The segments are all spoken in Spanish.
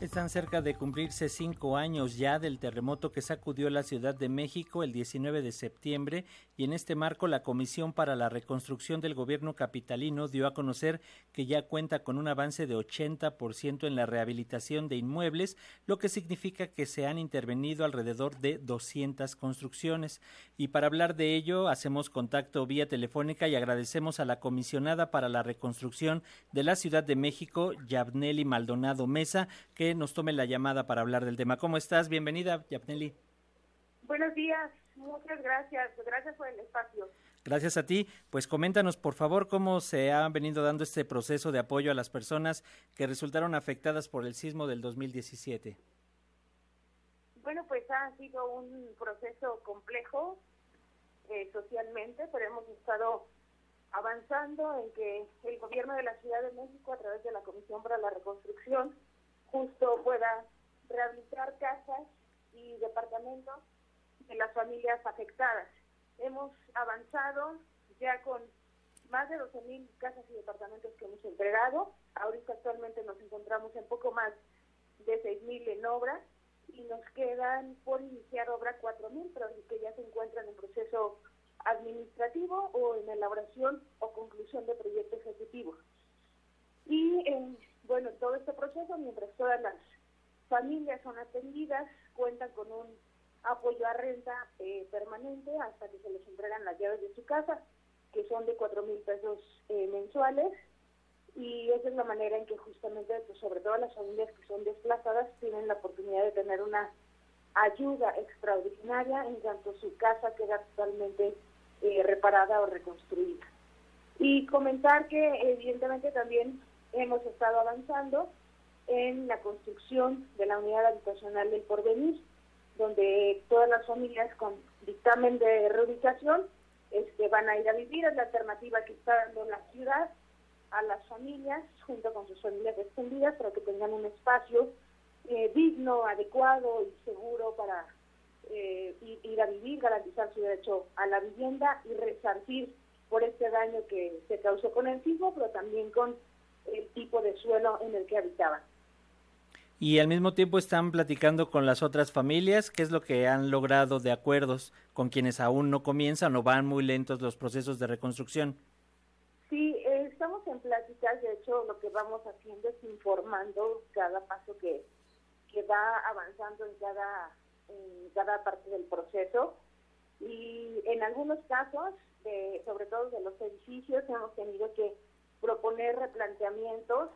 Están cerca de cumplirse cinco años ya del terremoto que sacudió la Ciudad de México el 19 de septiembre y en este marco la Comisión para la Reconstrucción del Gobierno Capitalino dio a conocer que ya cuenta con un avance de 80% en la rehabilitación de inmuebles, lo que significa que se han intervenido alrededor de 200 construcciones. Y para hablar de ello hacemos contacto vía telefónica y agradecemos a la comisionada para la reconstrucción de la Ciudad de México, Yabneli Maldonado Mesa, que nos tome la llamada para hablar del tema. ¿Cómo estás? Bienvenida, Yapneli. Buenos días, muchas gracias. Gracias por el espacio. Gracias a ti. Pues coméntanos, por favor, cómo se ha venido dando este proceso de apoyo a las personas que resultaron afectadas por el sismo del 2017. Bueno, pues ha sido un proceso complejo eh, socialmente, pero hemos estado avanzando en que el gobierno de la Ciudad de México, a través de la Comisión para la Reconstrucción, justo pueda rehabilitar casas y departamentos de las familias afectadas. Hemos avanzado ya con más de 12.000 casas y departamentos que hemos entregado. Ahorita actualmente nos encontramos en poco más de 6.000 en obra y nos quedan por iniciar obra 4.000, pero que ya se encuentran en proceso administrativo o en elaboración o conclusión de proyecto ejecutivo. Y en bueno, todo este proceso, mientras todas las familias son atendidas, cuentan con un apoyo a renta eh, permanente hasta que se les entregan las llaves de su casa, que son de cuatro mil pesos eh, mensuales. Y esa es la manera en que justamente, pues, sobre todo las familias que son desplazadas, tienen la oportunidad de tener una ayuda extraordinaria en cuanto su casa queda totalmente eh, reparada o reconstruida. Y comentar que evidentemente también hemos estado avanzando en la construcción de la unidad habitacional del porvenir, donde todas las familias con dictamen de reubicación este, van a ir a vivir, es la alternativa que está dando la ciudad a las familias, junto con sus familias extendidas, para que tengan un espacio eh, digno, adecuado y seguro para eh, ir, a vivir, garantizar su derecho a la vivienda y resarcir por este daño que se causó con el sismo, pero también con el tipo de suelo en el que habitaban. Y al mismo tiempo están platicando con las otras familias, ¿qué es lo que han logrado de acuerdos con quienes aún no comienzan o van muy lentos los procesos de reconstrucción? Sí, eh, estamos en pláticas, de hecho lo que vamos haciendo es informando cada paso que, que va avanzando en cada, en cada parte del proceso. Y en algunos casos, sobre todo de los edificios, hemos tenido que proponer replanteamientos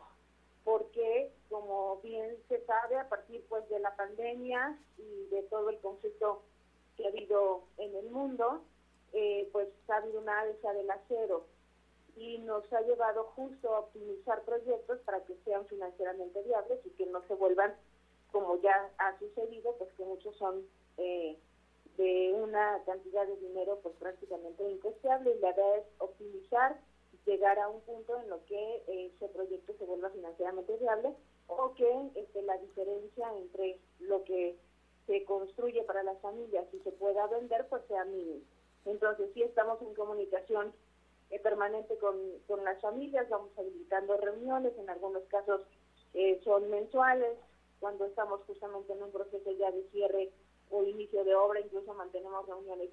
porque como bien se sabe a partir pues de la pandemia y de todo el conflicto que ha habido en el mundo eh, pues ha habido una alza del acero. Y nos ha llevado justo a optimizar proyectos para que sean financieramente viables y que no se vuelvan como ya ha sucedido pues que muchos son eh, de una cantidad de dinero pues prácticamente incosteable y la idea es optimizar llegar a un punto en lo que ese proyecto se vuelva financieramente viable o que este, la diferencia entre lo que se construye para las familias y se pueda vender pues sea mínima. Entonces sí estamos en comunicación eh, permanente con, con las familias, vamos habilitando reuniones, en algunos casos eh, son mensuales, cuando estamos justamente en un proceso ya de cierre o inicio de obra, incluso mantenemos reuniones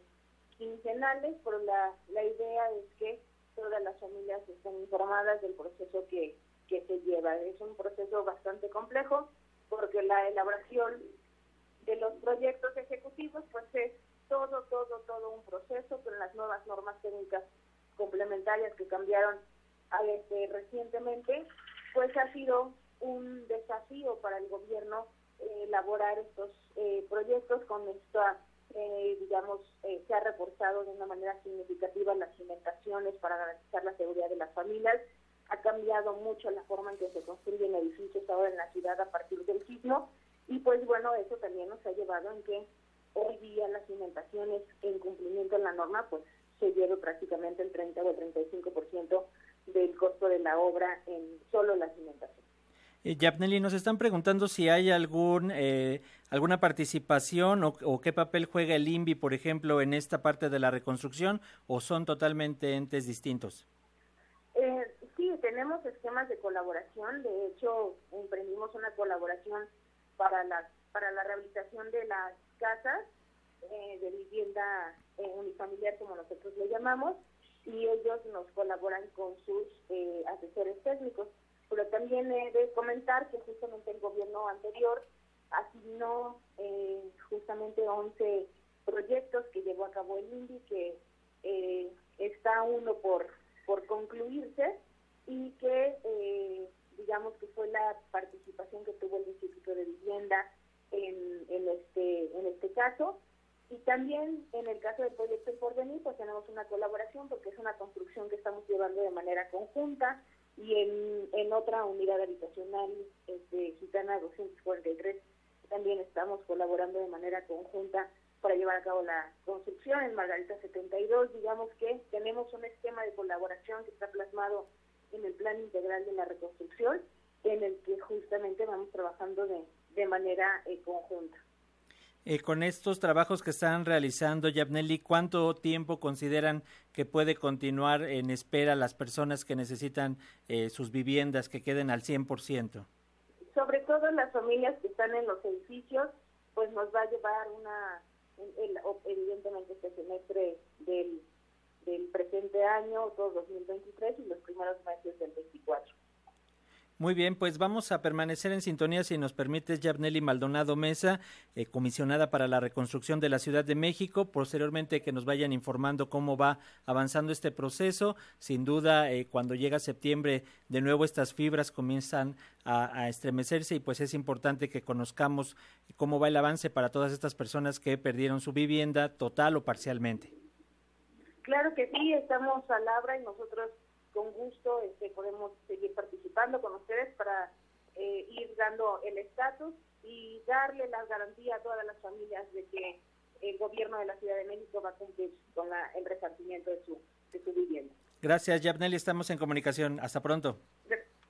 quincenales, pero la, la idea es que todas las familias están informadas del proceso que, que se lleva. Es un proceso bastante complejo porque la elaboración de los proyectos ejecutivos pues es todo, todo, todo un proceso con las nuevas normas técnicas complementarias que cambiaron a este, recientemente, pues ha sido un desafío para el gobierno eh, elaborar estos eh, proyectos con esta eh, digamos, eh, se ha reportado de una manera significativa las cimentaciones para garantizar la seguridad de las familias. Ha cambiado mucho la forma en que se construyen edificios ahora en la ciudad a partir del sismo. Y pues bueno, eso también nos ha llevado en que hoy día las cimentaciones en cumplimiento de la norma, pues se lleve prácticamente el 30 o el 35% del costo de la obra en solo la cimentación. Eh, Yapneli, nos están preguntando si hay algún eh, alguna participación o, qué papel juega el INVI, por ejemplo, en esta parte de la reconstrucción, o son totalmente entes distintos. Eh, sí, tenemos esquemas de colaboración. De hecho, emprendimos una colaboración para la, para la rehabilitación de las casas eh, de vivienda eh, unifamiliar, como nosotros le llamamos, y ellos nos colaboran con sus asesores técnicos. Pero también he de comentar que justamente el gobierno anterior asignó eh, justamente 11 proyectos que llevó a cabo el INDI, que eh, está uno por, por concluirse y que eh, digamos que fue la participación que tuvo el Instituto de Vivienda en, este, en este caso. Y también en el caso del proyecto El Porvenir, pues tenemos una colaboración porque es una construcción que estamos llevando de manera conjunta y en, en otra unidad habitacional este, Gitana 243 también estamos colaborando de manera conjunta para llevar a cabo la construcción en Margarita 72. Digamos que tenemos un esquema de colaboración que está plasmado en el Plan Integral de la Reconstrucción, en el que justamente vamos trabajando de, de manera eh, conjunta. Eh, con estos trabajos que están realizando, Yabneli, ¿cuánto tiempo consideran que puede continuar en espera las personas que necesitan eh, sus viviendas que queden al 100%? Sobre todo las familias que están en los edificios, pues nos va a llevar una, el, evidentemente este semestre del, del presente año, todo 2023 y los primeros meses del 24. Muy bien, pues vamos a permanecer en sintonía, si nos permites, Yabneli Maldonado Mesa, eh, comisionada para la reconstrucción de la Ciudad de México. Posteriormente, que nos vayan informando cómo va avanzando este proceso. Sin duda, eh, cuando llega septiembre, de nuevo estas fibras comienzan a, estremecerse y pues es importante que conozcamos cómo va el avance para todas estas personas que perdieron su vivienda total o parcialmente. Claro que sí, estamos a labra y nosotros con gusto este, podemos seguir participando con ustedes para eh, ir dando el estatus y darle la garantía a todas las familias de que el gobierno de la Ciudad de México va a cumplir con la, el repartimiento de su, de su vivienda. Gracias, Yabneli. Estamos en comunicación. Hasta pronto.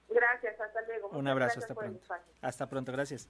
Gracias, hasta luego. Un abrazo, hasta pronto. Hasta pronto, gracias.